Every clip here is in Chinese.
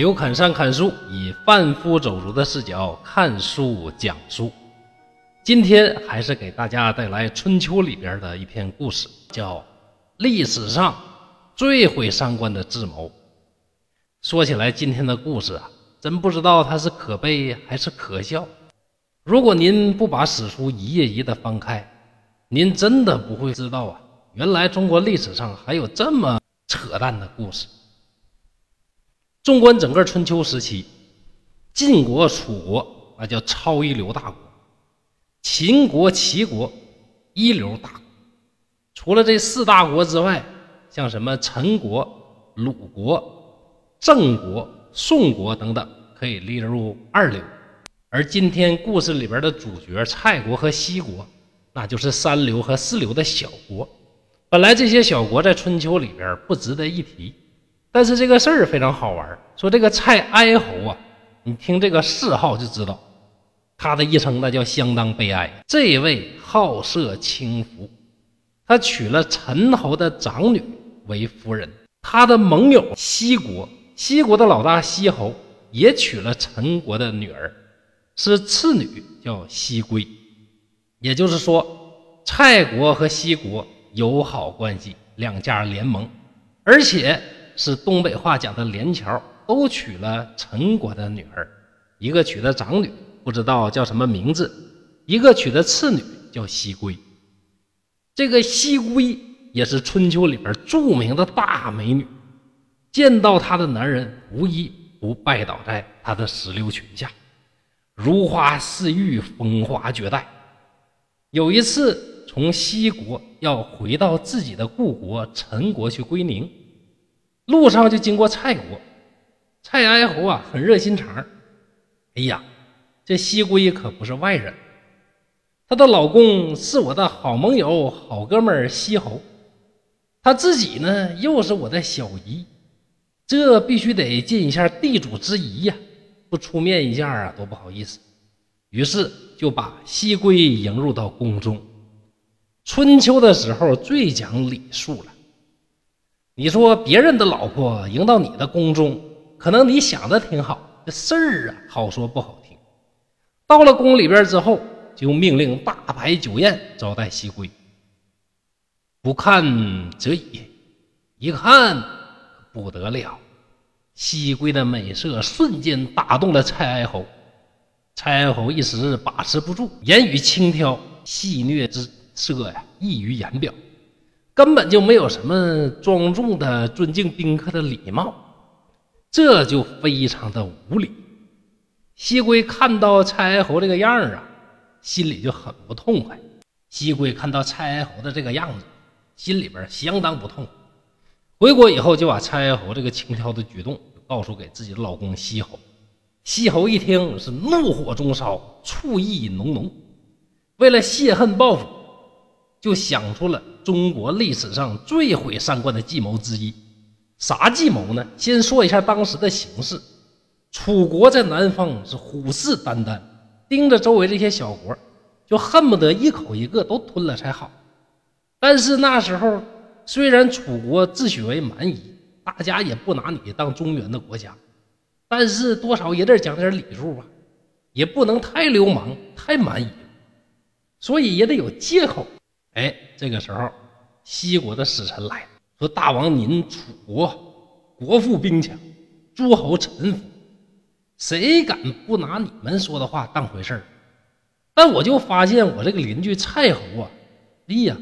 刘侃山看书，以贩夫走卒的视角看书讲书。今天还是给大家带来春秋里边的一篇故事，叫《历史上最毁三观的智谋》。说起来，今天的故事啊，真不知道它是可悲还是可笑。如果您不把史书一页一的翻开，您真的不会知道啊，原来中国历史上还有这么扯淡的故事。纵观整个春秋时期，晋国、楚国那叫超一流大国，秦国、齐国一流大国。除了这四大国之外，像什么陈国、鲁国。郑国、宋国等等可以列入二流，而今天故事里边的主角蔡国和西国，那就是三流和四流的小国。本来这些小国在春秋里边不值得一提，但是这个事儿非常好玩。说这个蔡哀侯啊，你听这个谥号就知道，他的一生那叫相当悲哀。这位好色轻浮，他娶了陈侯的长女为夫人，他的盟友西国。西国的老大西侯也娶了陈国的女儿，是次女，叫西归。也就是说，蔡国和西国友好关系，两家联盟，而且是东北话讲的连桥，都娶了陈国的女儿。一个娶的长女，不知道叫什么名字；一个娶的次女，叫西归。这个西归也是春秋里边著名的大美女。见到她的男人，无一不拜倒在她的石榴裙下，如花似玉，风华绝代。有一次，从西国要回到自己的故国陈国去归宁，路上就经过蔡国。蔡哀侯啊，很热心肠。哎呀，这西归可不是外人，她的老公是我的好盟友、好哥们儿西侯，他自己呢，又是我的小姨。这必须得尽一下地主之谊呀，不出面一下啊，多不好意思。于是就把西归迎入到宫中。春秋的时候最讲礼数了。你说别人的老婆迎到你的宫中，可能你想的挺好，这事儿啊好说不好听。到了宫里边之后，就命令大摆酒宴招待西归。不看则已，一看。不得了，西归的美色瞬间打动了蔡哀侯。蔡哀侯一时把持不住，言语轻佻，戏谑之色呀溢于言表，根本就没有什么庄重的尊敬宾客的礼貌，这就非常的无礼。西归看到蔡哀侯这个样儿啊，心里就很不痛快。西归看到蔡哀侯的这个样子，心里边相当不痛快。回国以后，就把蔡哀侯这个轻佻的举动告诉给自己的老公西侯。西侯一听是怒火中烧，醋意浓浓。为了泄恨报复，就想出了中国历史上最毁三观的计谋之一。啥计谋呢？先说一下当时的形势：楚国在南方是虎视眈眈，盯着周围这些小国，就恨不得一口一个都吞了才好。但是那时候。虽然楚国自诩为蛮夷，大家也不拿你当中原的国家，但是多少也得讲点礼数吧，也不能太流氓、太蛮夷，所以也得有借口。哎，这个时候，西国的使臣来说：“大王您楚国国富兵强，诸侯臣服，谁敢不拿你们说的话当回事儿？但我就发现我这个邻居蔡侯啊，哎呀！”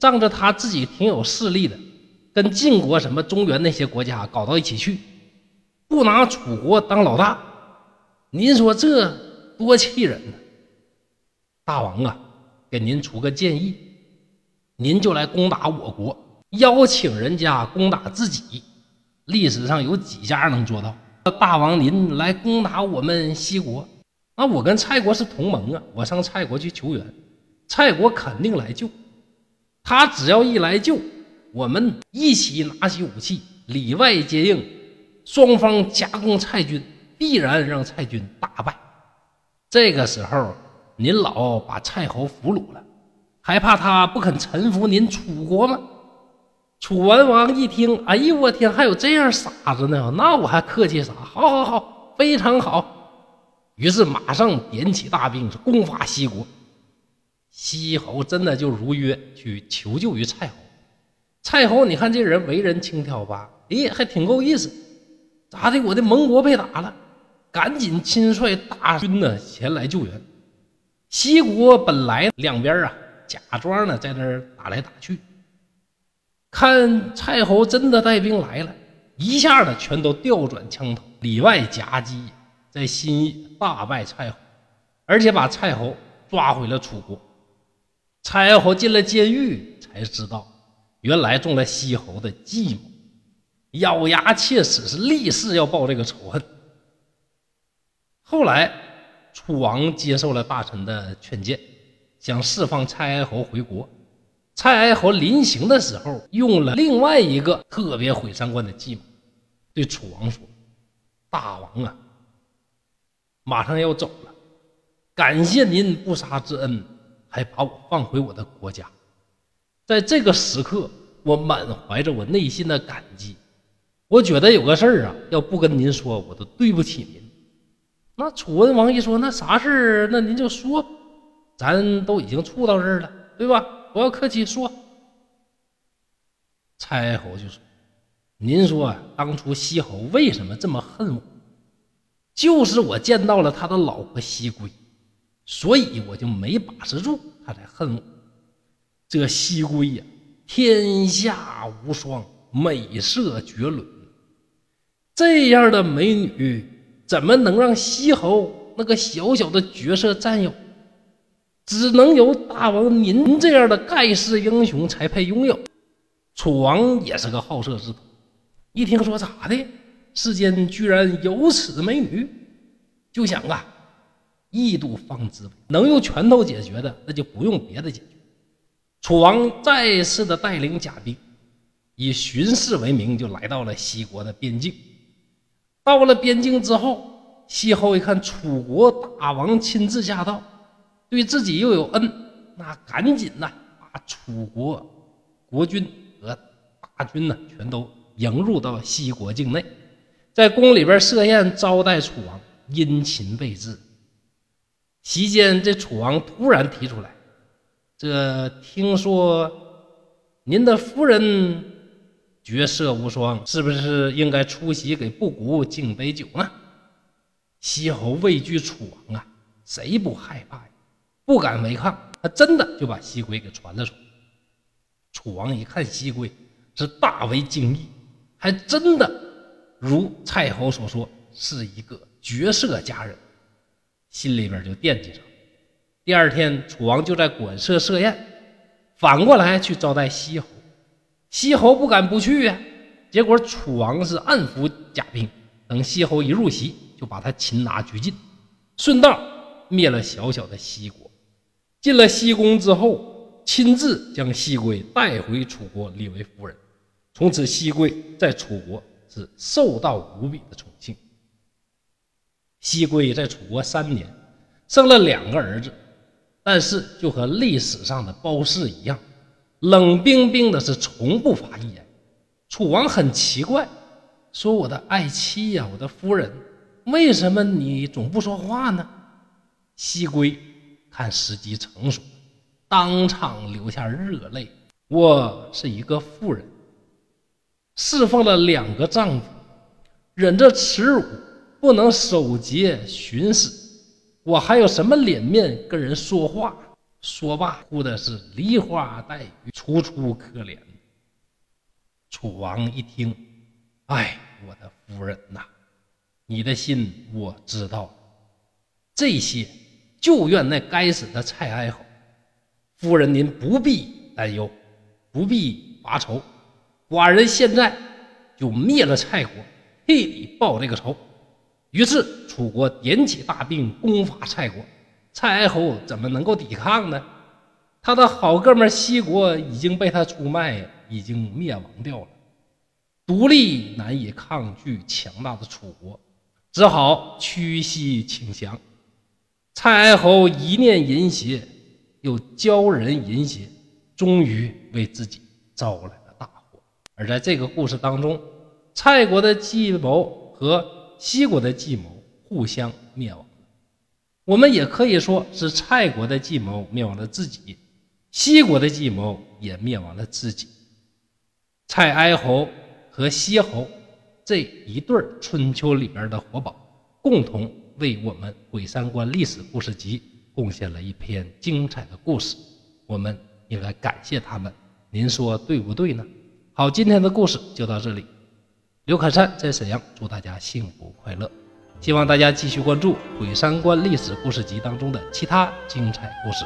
仗着他自己挺有势力的，跟晋国什么中原那些国家搞到一起去，不拿楚国当老大，您说这多气人呢！大王啊，给您出个建议，您就来攻打我国，邀请人家攻打自己，历史上有几家能做到？大王您来攻打我们西国，那我跟蔡国是同盟啊，我上蔡国去求援，蔡国肯定来救。他只要一来救，我们一起拿起武器，里外接应，双方夹攻蔡军，必然让蔡军大败。这个时候，您老把蔡侯俘虏了，还怕他不肯臣服您楚国吗？楚文王一听，哎呦我天，还有这样傻子呢？那我还客气啥？好好好，非常好。于是马上点起大兵，是攻伐西国。西侯真的就如约去求救于蔡侯。蔡侯，你看这人为人轻佻吧？哎，还挺够意思。咋的？我的盟国被打了，赶紧亲率大军呢前来救援。西国本来两边啊，假装呢在那儿打来打去。看蔡侯真的带兵来了，一下子全都调转枪头，里外夹击，在新义大败蔡侯，而且把蔡侯抓回了楚国。蔡侯进了监狱，才知道原来中了西侯的计谋，咬牙切齿，是立誓要报这个仇恨。后来楚王接受了大臣的劝谏，想释放蔡哀侯回国。蔡哀侯临行的时候，用了另外一个特别毁三观的计谋，对楚王说：“大王啊，马上要走了，感谢您不杀之恩，还把我放回我的国家。在这个时刻，我满怀着我内心的感激。我觉得有个事儿啊，要不跟您说，我都对不起您。”那楚文王一说：“那啥事儿？那您就说，咱都已经处到这儿了，对吧？”不要客气，说。蔡侯就说：“您说当初西侯为什么这么恨我？就是我见到了他的老婆西归，所以我就没把持住，他才恨我。这西归呀，天下无双，美色绝伦，这样的美女怎么能让西侯那个小小的角色占有？”只能由大王您这样的盖世英雄才配拥有。楚王也是个好色之徒，一听说咋的，世间居然有此美女，就想啊，一睹方知。能用拳头解决的，那就不用别的解决。楚王再次的带领甲兵，以巡视为名，就来到了西国的边境。到了边境之后，西侯一看楚国大王亲自驾到。对自己又有恩，那赶紧呢，把楚国国君和大军呢，全都迎入到西国境内，在宫里边设宴招待楚王，殷勤备至。席间，这楚王突然提出来：“这听说您的夫人绝色无双，是不是应该出席给布谷敬杯酒呢？”西侯畏惧楚王啊，谁不害怕呀？不敢违抗，他真的就把西归给传了出来。楚王一看西归，是大为惊异，还真的如蔡侯所说，是一个绝色佳人，心里边就惦记着。第二天，楚王就在馆舍设宴，反过来去招待西侯。西侯不敢不去呀，结果楚王是暗伏甲兵，等西侯一入席，就把他擒拿拘禁，顺道灭了小小的西国。进了西宫之后，亲自将西归带回楚国，立为夫人。从此，西归在楚国是受到无比的宠幸。西归在楚国三年，生了两个儿子，但是就和历史上的褒姒一样，冷冰冰的，是从不发一言。楚王很奇怪，说：“我的爱妻呀，我的夫人，为什么你总不说话呢？”西归。看时机成熟，当场流下热泪。我是一个妇人，侍奉了两个丈夫，忍着耻辱不能守节寻死，我还有什么脸面跟人说话？说罢，哭的是梨花带雨，楚楚可怜。楚王一听，哎，我的夫人呐，你的心我知道，这些。就怨那该死的蔡哀侯，夫人您不必担忧，不必发愁，寡人现在就灭了蔡国，替你报这个仇。于是楚国点起大兵攻伐蔡国，蔡哀侯怎么能够抵抗呢？他的好哥们西国已经被他出卖，已经灭亡掉了，独立难以抗拒强大的楚国，只好屈膝请降。蔡哀侯一念淫邪，又教人淫邪，终于为自己招来了大祸。而在这个故事当中，蔡国的计谋和西国的计谋互相灭亡。我们也可以说是蔡国的计谋灭亡了自己，西国的计谋也灭亡了自己。蔡哀侯和西侯这一对春秋里边的活宝，共同为我们《鬼三观历史故事集》贡献了一篇精彩的故事，我们应该感谢他们。您说对不对呢？好，今天的故事就到这里。刘凯山在沈阳，祝大家幸福快乐。希望大家继续关注《鬼三观历史故事集》当中的其他精彩故事。